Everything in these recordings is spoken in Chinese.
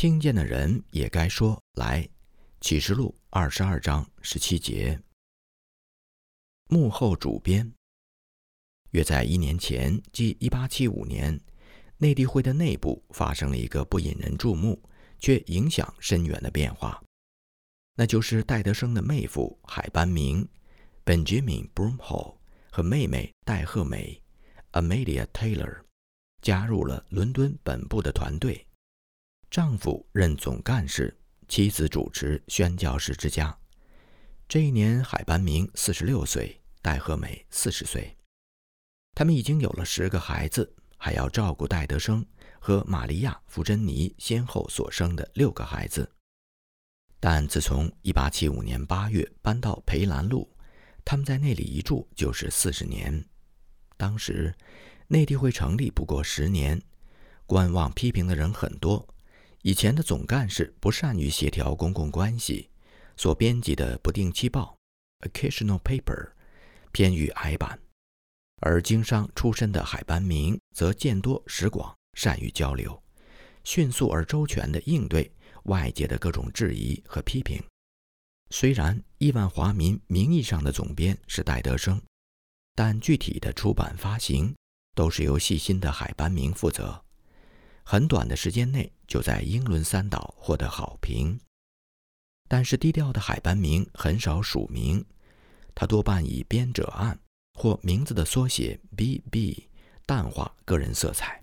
听见的人也该说来。启示录二十二章十七节。幕后主编。约在一年前，即一八七五年，内地会的内部发生了一个不引人注目却影响深远的变化，那就是戴德生的妹夫海班明 （Benjamin Broomhall） 和妹妹戴赫美 （Amelia Taylor） 加入了伦敦本部的团队，丈夫任总干事。妻子主持宣教士之家。这一年，海班明四十六岁，戴和美四十岁。他们已经有了十个孩子，还要照顾戴德生和玛利亚·福珍妮先后所生的六个孩子。但自从1875年8月搬到培兰路，他们在那里一住就是四十年。当时，内地会成立不过十年，观望批评的人很多。以前的总干事不善于协调公共关系，所编辑的不定期报 （occasional paper） 偏于矮板；而经商出身的海班明则见多识广，善于交流，迅速而周全地应对外界的各种质疑和批评。虽然《亿万华民》名义上的总编是戴德生，但具体的出版发行都是由细心的海班明负责。很短的时间内，就在英伦三岛获得好评。但是低调的海班明很少署名，他多半以编者按或名字的缩写 “B.B.” 淡化个人色彩。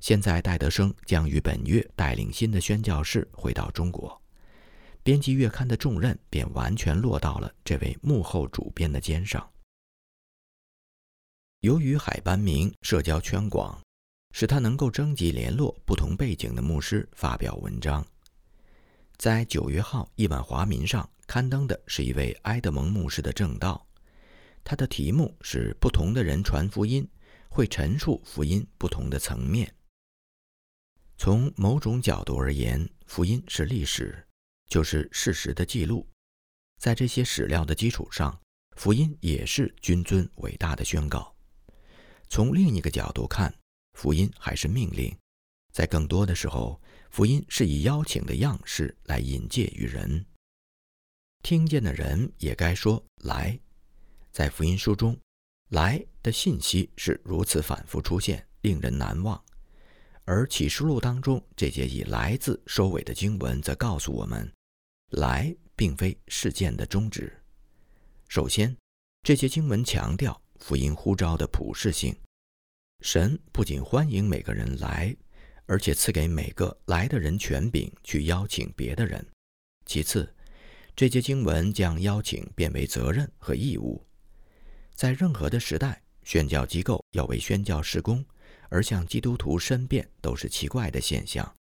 现在戴德生将于本月带领新的宣教士回到中国，编辑月刊的重任便完全落到了这位幕后主编的肩上。由于海班明社交圈广。使他能够征集联络不同背景的牧师发表文章。在九月号《亿万华民》上刊登的是一位埃德蒙牧师的正道，他的题目是“不同的人传福音会陈述福音不同的层面”。从某种角度而言，福音是历史，就是事实的记录。在这些史料的基础上，福音也是君尊伟大的宣告。从另一个角度看，福音还是命令，在更多的时候，福音是以邀请的样式来引介于人。听见的人也该说来。在福音书中，来的信息是如此反复出现，令人难忘。而启示录当中这节以“来”字收尾的经文，则告诉我们，来并非事件的终止。首先，这些经文强调福音呼召的普世性。神不仅欢迎每个人来，而且赐给每个来的人权柄去邀请别的人。其次，这些经文将邀请变为责任和义务。在任何的时代，宣教机构要为宣教施工而向基督徒申辩，都是奇怪的现象。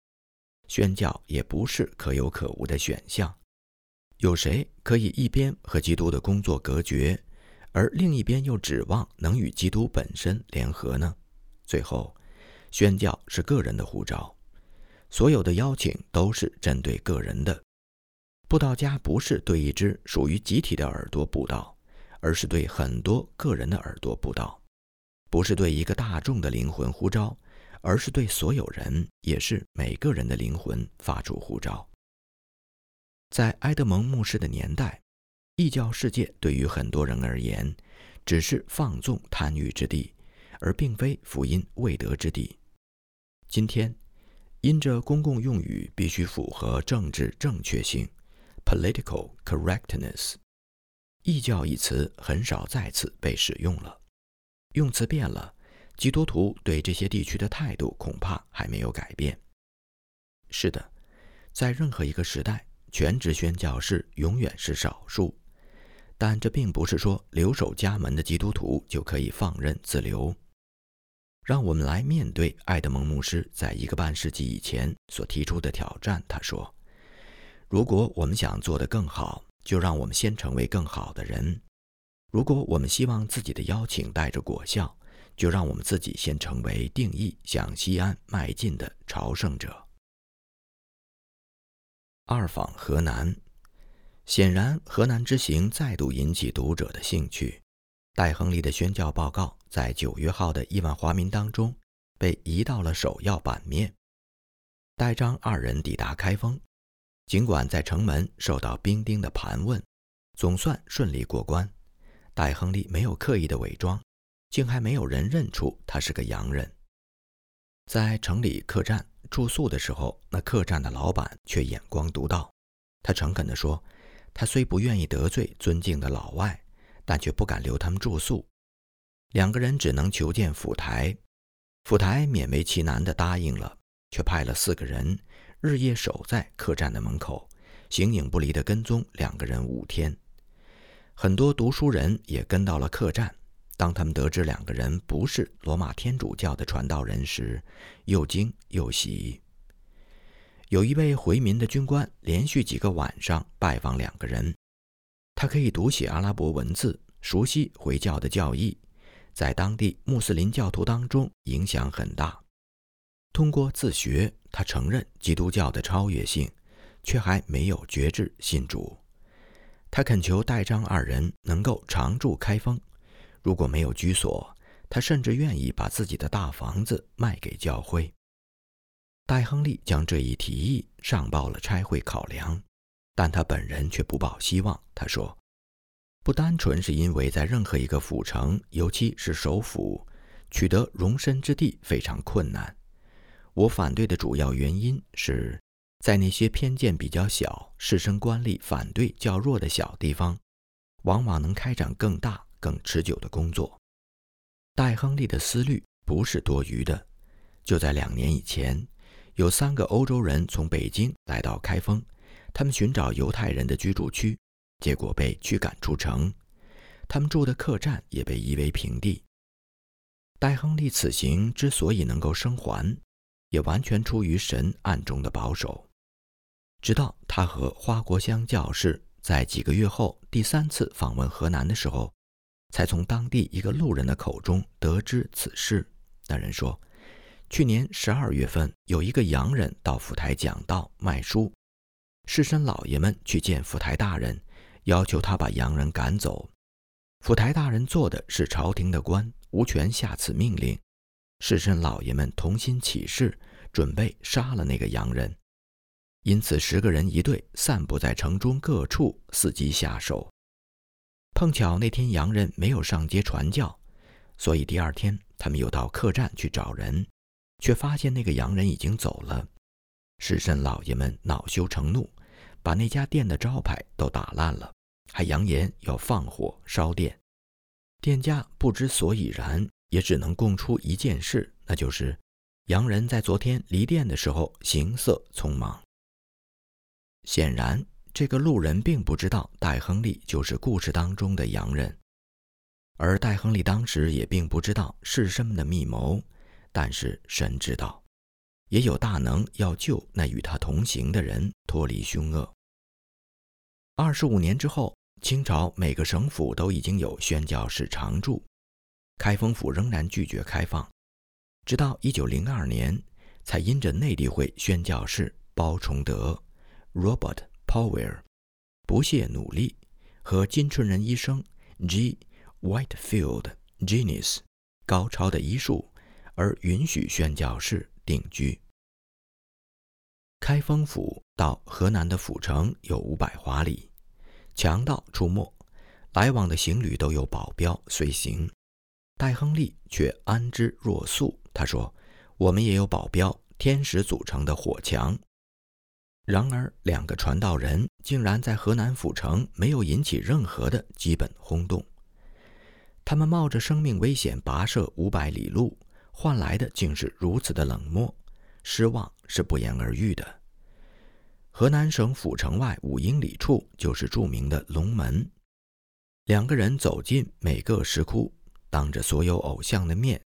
宣教也不是可有可无的选项。有谁可以一边和基督的工作隔绝，而另一边又指望能与基督本身联合呢？最后，宣教是个人的护照，所有的邀请都是针对个人的。布道家不是对一只属于集体的耳朵布道，而是对很多个人的耳朵布道；不是对一个大众的灵魂呼召，而是对所有人，也是每个人的灵魂发出呼召。在埃德蒙牧师的年代，异教世界对于很多人而言，只是放纵贪欲之地。而并非福音未得之地。今天，因着公共用语必须符合政治正确性 （political correctness），异教一词很少再次被使用了。用词变了，基督徒对这些地区的态度恐怕还没有改变。是的，在任何一个时代，全职宣教士永远是少数，但这并不是说留守家门的基督徒就可以放任自流。让我们来面对爱德蒙牧师在一个半世纪以前所提出的挑战。他说：“如果我们想做得更好，就让我们先成为更好的人；如果我们希望自己的邀请带着果效，就让我们自己先成为定义向西安迈进的朝圣者。”二访河南，显然河南之行再度引起读者的兴趣。戴亨利的宣教报告在九月号的亿万华民当中被移到了首要版面。戴章二人抵达开封，尽管在城门受到兵丁的盘问，总算顺利过关。戴亨利没有刻意的伪装，竟还没有人认出他是个洋人。在城里客栈住宿的时候，那客栈的老板却眼光独到。他诚恳地说：“他虽不愿意得罪尊敬的老外，但却不敢留他们住宿。两个人只能求见府台，府台勉为其难地答应了，却派了四个人日夜守在客栈的门口，形影不离地跟踪两个人五天。很多读书人也跟到了客栈。”当他们得知两个人不是罗马天主教的传道人时，又惊又喜。有一位回民的军官连续几个晚上拜访两个人，他可以读写阿拉伯文字，熟悉回教的教义，在当地穆斯林教徒当中影响很大。通过自学，他承认基督教的超越性，却还没有决志信主。他恳求戴章二人能够常驻开封。如果没有居所，他甚至愿意把自己的大房子卖给教会。戴亨利将这一提议上报了差会考量，但他本人却不抱希望。他说：“不单纯是因为在任何一个府城，尤其是首府，取得容身之地非常困难。我反对的主要原因是，在那些偏见比较小、士绅官吏反对较弱的小地方，往往能开展更大。”更持久的工作。戴亨利的思虑不是多余的。就在两年以前，有三个欧洲人从北京来到开封，他们寻找犹太人的居住区，结果被驱赶出城。他们住的客栈也被夷为平地。戴亨利此行之所以能够生还，也完全出于神暗中的保守。直到他和花国香教士在几个月后第三次访问河南的时候。才从当地一个路人的口中得知此事。那人说，去年十二月份，有一个洋人到府台讲道卖书，士绅老爷们去见府台大人，要求他把洋人赶走。府台大人做的是朝廷的官，无权下此命令。士绅老爷们同心起誓，准备杀了那个洋人。因此，十个人一队散布在城中各处，伺机下手。碰巧那天洋人没有上街传教，所以第二天他们又到客栈去找人，却发现那个洋人已经走了。士绅老爷们恼羞成怒，把那家店的招牌都打烂了，还扬言要放火烧店。店家不知所以然，也只能供出一件事，那就是洋人在昨天离店的时候行色匆忙。显然。这个路人并不知道戴亨利就是故事当中的洋人，而戴亨利当时也并不知道士绅们的密谋。但是神知道，也有大能要救那与他同行的人脱离凶恶。二十五年之后，清朝每个省府都已经有宣教士常驻，开封府仍然拒绝开放，直到一九零二年，才因着内地会宣教士包崇德 （Robert）。Powell 不懈努力和金春人医生 G. Whitefield Genius 高超的医术，而允许宣教士定居。开封府到河南的府城有五百华里，强盗出没，来往的行旅都有保镖随行。戴亨利却安之若素。他说：“我们也有保镖，天使组成的火墙。”然而，两个传道人竟然在河南府城没有引起任何的基本轰动。他们冒着生命危险跋涉五百里路，换来的竟是如此的冷漠、失望，是不言而喻的。河南省府城外五英里处就是著名的龙门。两个人走进每个石窟，当着所有偶像的面，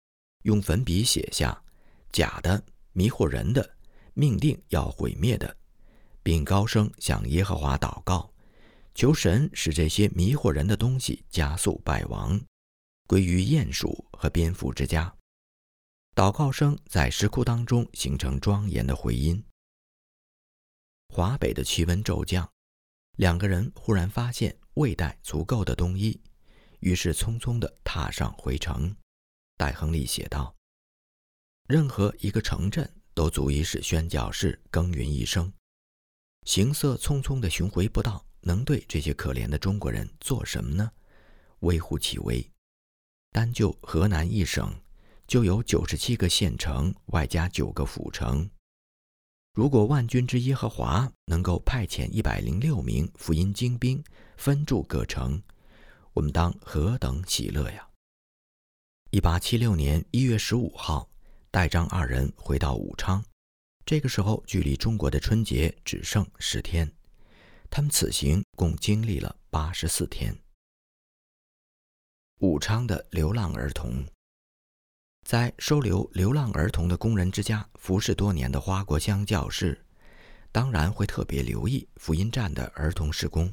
用粉笔写下“假的、迷惑人的、命定要毁灭的”。并高声向耶和华祷告，求神使这些迷惑人的东西加速败亡，归于鼹鼠和蝙蝠之家。祷告声在石窟当中形成庄严的回音。华北的气温骤降，两个人忽然发现未带足够的冬衣，于是匆匆地踏上回城。戴亨利写道：“任何一个城镇都足以使宣教士耕耘一生。行色匆匆的巡回不到，能对这些可怜的中国人做什么呢？微乎其微。单就河南一省，就有九十七个县城，外加九个府城。如果万军之耶和华能够派遣一百零六名福音精兵分驻各城，我们当何等喜乐呀！一八七六年一月十五号，戴章二人回到武昌，这个时候距离中国的春节只剩十天。他们此行共经历了八十四天。武昌的流浪儿童，在收留流浪儿童的工人之家服侍多年的花国香教士，当然会特别留意福音站的儿童施工。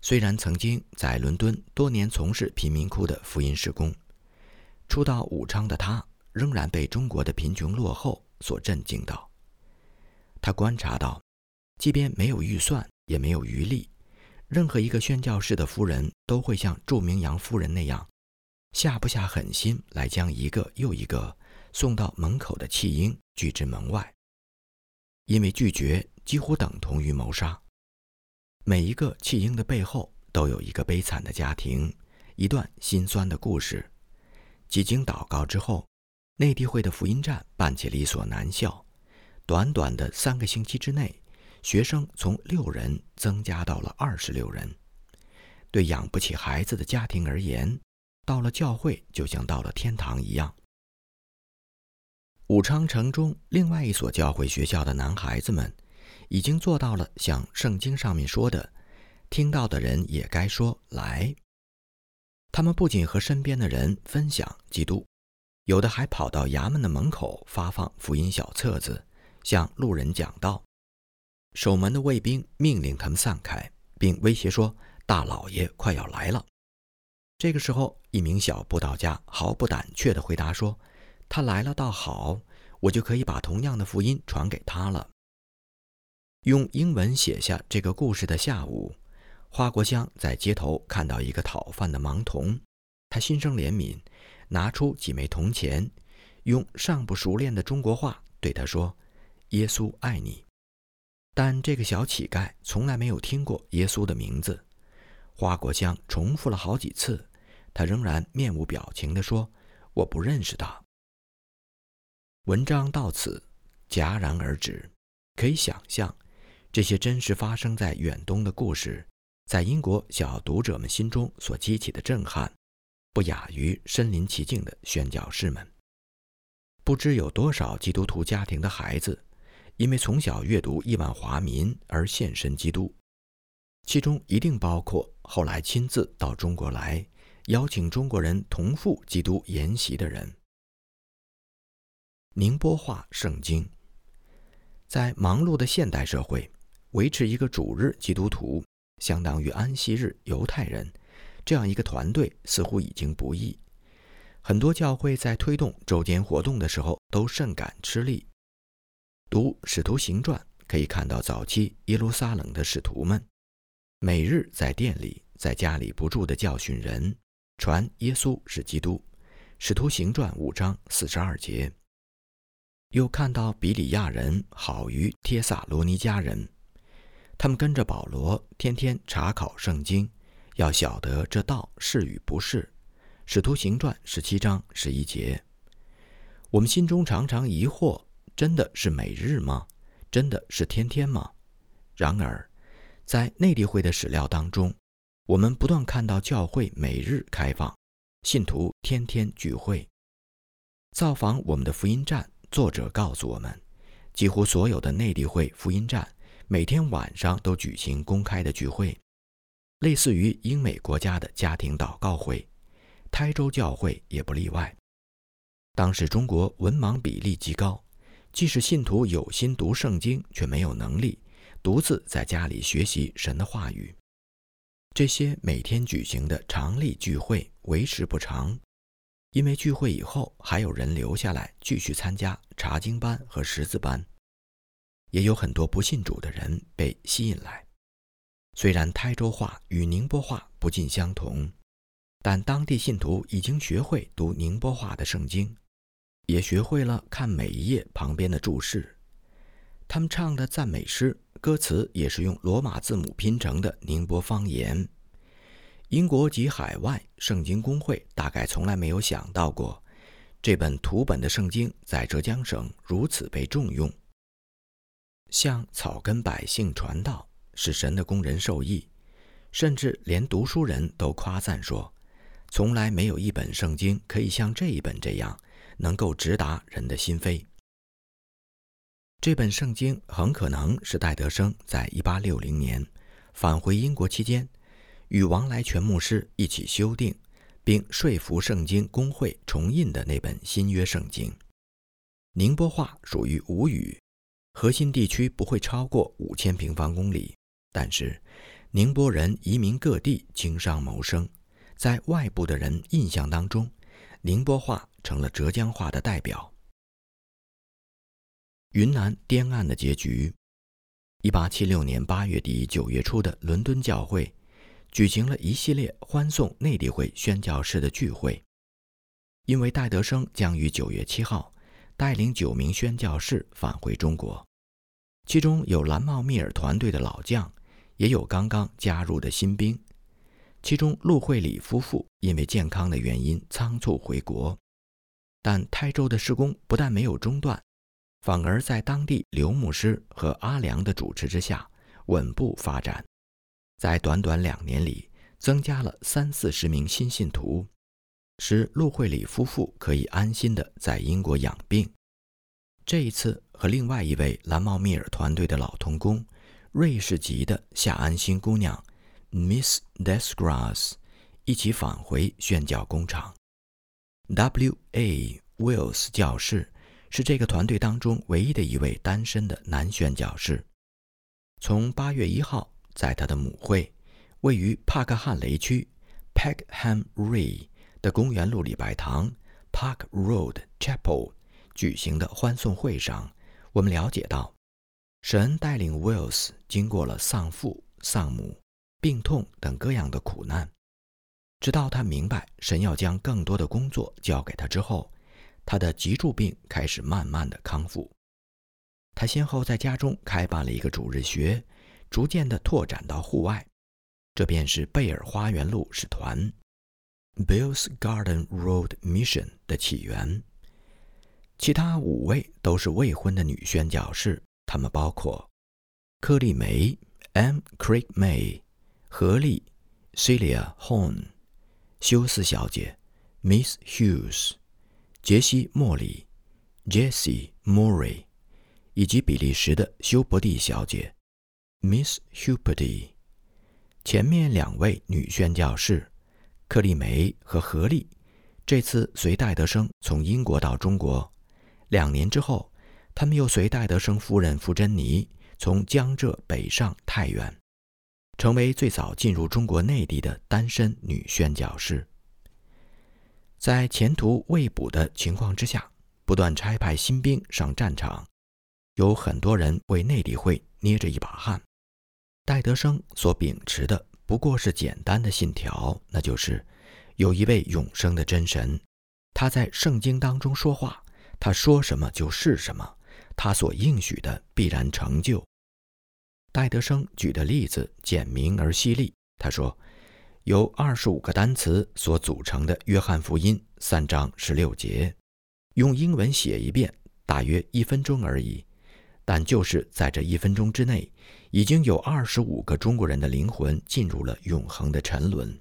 虽然曾经在伦敦多年从事贫民窟的福音施工，初到武昌的他仍然被中国的贫穷落后所震惊到。他观察到，即便没有预算，也没有余力。任何一个宣教士的夫人都会像著名杨夫人那样，下不下狠心来将一个又一个送到门口的弃婴拒之门外，因为拒绝几乎等同于谋杀。每一个弃婴的背后都有一个悲惨的家庭，一段心酸的故事。几经祷告之后，内地会的福音站办起了一所男校，短短的三个星期之内。学生从六人增加到了二十六人。对养不起孩子的家庭而言，到了教会就像到了天堂一样。武昌城中另外一所教会学校的男孩子们，已经做到了像圣经上面说的：“听到的人也该说来。”他们不仅和身边的人分享基督，有的还跑到衙门的门口发放福音小册子，向路人讲道。守门的卫兵命令他们散开，并威胁说：“大老爷快要来了。”这个时候，一名小布道家毫不胆怯地回答说：“他来了倒好，我就可以把同样的福音传给他了。”用英文写下这个故事的下午，花国香在街头看到一个讨饭的盲童，他心生怜悯，拿出几枚铜钱，用尚不熟练的中国话对他说：“耶稣爱你。”但这个小乞丐从来没有听过耶稣的名字。花果香重复了好几次，他仍然面无表情地说：“我不认识他。”文章到此戛然而止。可以想象，这些真实发生在远东的故事，在英国小读者们心中所激起的震撼，不亚于身临其境的宣教士们。不知有多少基督徒家庭的孩子。因为从小阅读亿万华民而献身基督，其中一定包括后来亲自到中国来邀请中国人同赴基督筵席的人。宁波话圣经，在忙碌的现代社会，维持一个主日基督徒，相当于安息日犹太人，这样一个团队似乎已经不易。很多教会在推动周间活动的时候，都甚感吃力。读《使徒行传》，可以看到早期耶路撒冷的使徒们，每日在店里、在家里不住地教训人，传耶稣是基督。《使徒行传》五章四十二节。又看到比里亚人好于帖萨罗尼迦人，他们跟着保罗天天查考圣经，要晓得这道是与不是。《使徒行传》十七章十一节。我们心中常常疑惑。真的是每日吗？真的是天天吗？然而，在内地会的史料当中，我们不断看到教会每日开放，信徒天天聚会。造访我们的福音站，作者告诉我们，几乎所有的内地会福音站每天晚上都举行公开的聚会，类似于英美国家的家庭祷告会。台州教会也不例外。当时中国文盲比例极高。即使信徒有心读圣经，却没有能力独自在家里学习神的话语。这些每天举行的常例聚会为时不长，因为聚会以后还有人留下来继续参加查经班和识字班，也有很多不信主的人被吸引来。虽然台州话与宁波话不尽相同，但当地信徒已经学会读宁波话的圣经。也学会了看每一页旁边的注释。他们唱的赞美诗歌词也是用罗马字母拼成的宁波方言。英国及海外圣经公会大概从来没有想到过，这本图本的圣经在浙江省如此被重用。向草根百姓传道，使神的工人受益，甚至连读书人都夸赞说：“从来没有一本圣经可以像这一本这样，能够直达人的心扉。”这本圣经很可能是戴德生在1860年返回英国期间，与王来全牧师一起修订，并说服圣经公会重印的那本新约圣经。宁波话属于吴语。核心地区不会超过五千平方公里，但是宁波人移民各地经商谋生，在外部的人印象当中，宁波话成了浙江话的代表。云南滇岸的结局，一八七六年八月底九月初的伦敦教会举行了一系列欢送内地会宣教士的聚会，因为戴德生将于九月七号带领九名宣教士返回中国。其中有蓝帽密尔团队的老将，也有刚刚加入的新兵。其中陆惠礼夫妇因为健康的原因仓促回国，但泰州的施工不但没有中断，反而在当地刘牧师和阿良的主持之下稳步发展。在短短两年里，增加了三四十名新信徒，使陆惠里夫妇可以安心的在英国养病。这一次和另外一位蓝帽密尔团队的老童工，瑞士籍的夏安心姑娘，Miss Desgras 一起返回宣教工厂。W.A. Wills 教室是这个团队当中唯一的一位单身的男宣教士。从八月一号，在他的母会，位于帕克汉雷区 Peckham Ray 的公园路礼拜堂 Park Road Chapel。举行的欢送会上，我们了解到，神带领 Wills 经过了丧父、丧母、病痛等各样的苦难，直到他明白神要将更多的工作交给他之后，他的脊柱病开始慢慢的康复。他先后在家中开办了一个主日学，逐渐的拓展到户外，这便是贝尔花园路使团 （Bill's Garden Road Mission） 的起源。其他五位都是未婚的女宣教士，她们包括柯丽梅 （M. Craig May）、何丽 （Celia Horn）、休斯小姐 （Miss Hughes）、杰西·莫里 （Jessie Murray） 以及比利时的休伯蒂小姐 （Miss Huberty）。前面两位女宣教士克丽梅和何丽，这次随戴德生从英国到中国。两年之后，他们又随戴德生夫人傅珍妮从江浙北上太原，成为最早进入中国内地的单身女宣教士。在前途未卜的情况之下，不断差派新兵上战场，有很多人为内地会捏着一把汗。戴德生所秉持的不过是简单的信条，那就是有一位永生的真神，他在圣经当中说话。他说什么就是什么，他所应许的必然成就。戴德生举的例子简明而犀利。他说，由二十五个单词所组成的《约翰福音》三章十六节，用英文写一遍大约一分钟而已，但就是在这一分钟之内，已经有二十五个中国人的灵魂进入了永恒的沉沦。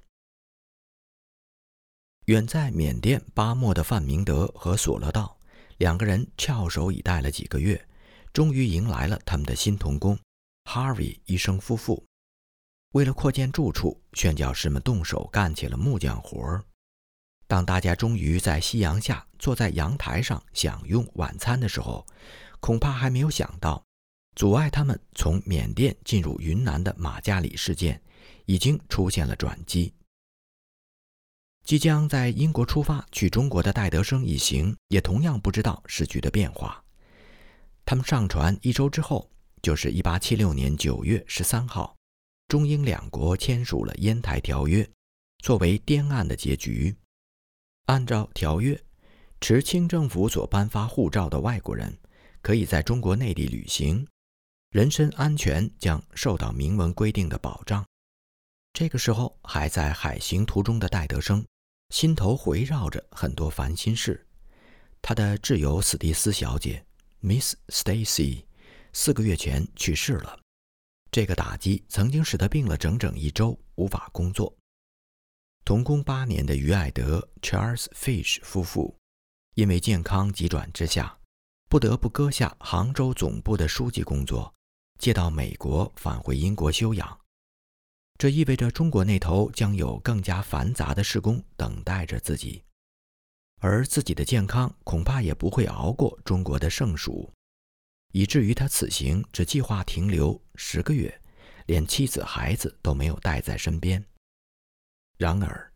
远在缅甸巴莫的范明德和索勒道。两个人翘首以待了几个月，终于迎来了他们的新童工，Harvey 医生夫妇。为了扩建住处，宣教士们动手干起了木匠活儿。当大家终于在夕阳下坐在阳台上享用晚餐的时候，恐怕还没有想到，阻碍他们从缅甸进入云南的马加里事件已经出现了转机。即将在英国出发去中国的戴德生一行也同样不知道时局的变化。他们上船一周之后，就是1876年9月13号，中英两国签署了《烟台条约》，作为滇岸的结局。按照条约，持清政府所颁发护照的外国人可以在中国内地旅行，人身安全将受到明文规定的保障。这个时候，还在海行途中的戴德生，心头回绕着很多烦心事。他的挚友史蒂斯小姐 Miss Stacy 四个月前去世了，这个打击曾经使他病了整整一周，无法工作。同工八年的于爱德 Charles Fish 夫妇，因为健康急转直下，不得不割下杭州总部的书记工作，借到美国返回英国休养。这意味着中国那头将有更加繁杂的施工等待着自己。而自己的健康恐怕也不会熬过中国的盛暑，以至于他此行只计划停留十个月，连妻子孩子都没有带在身边。然而，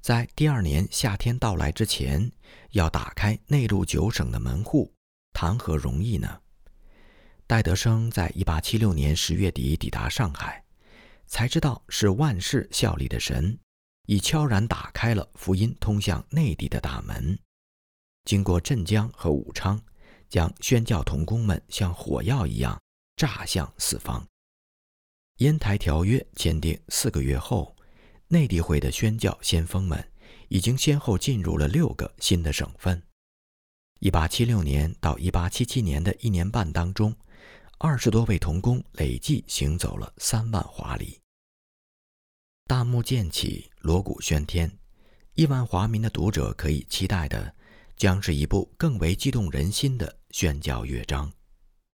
在第二年夏天到来之前，要打开内陆九省的门户，谈何容易呢？戴德生在一八七六年十月底抵达上海，才知道是万事效力的神。已悄然打开了福音通向内地的大门，经过镇江和武昌，将宣教童工们像火药一样炸向四方。烟台条约签订四个月后，内地会的宣教先锋们已经先后进入了六个新的省份。一八七六年到一八七七年的一年半当中，二十多位童工累计行走了三万华里。大幕渐起，锣鼓喧天，亿万华民的读者可以期待的，将是一部更为激动人心的宣教乐章。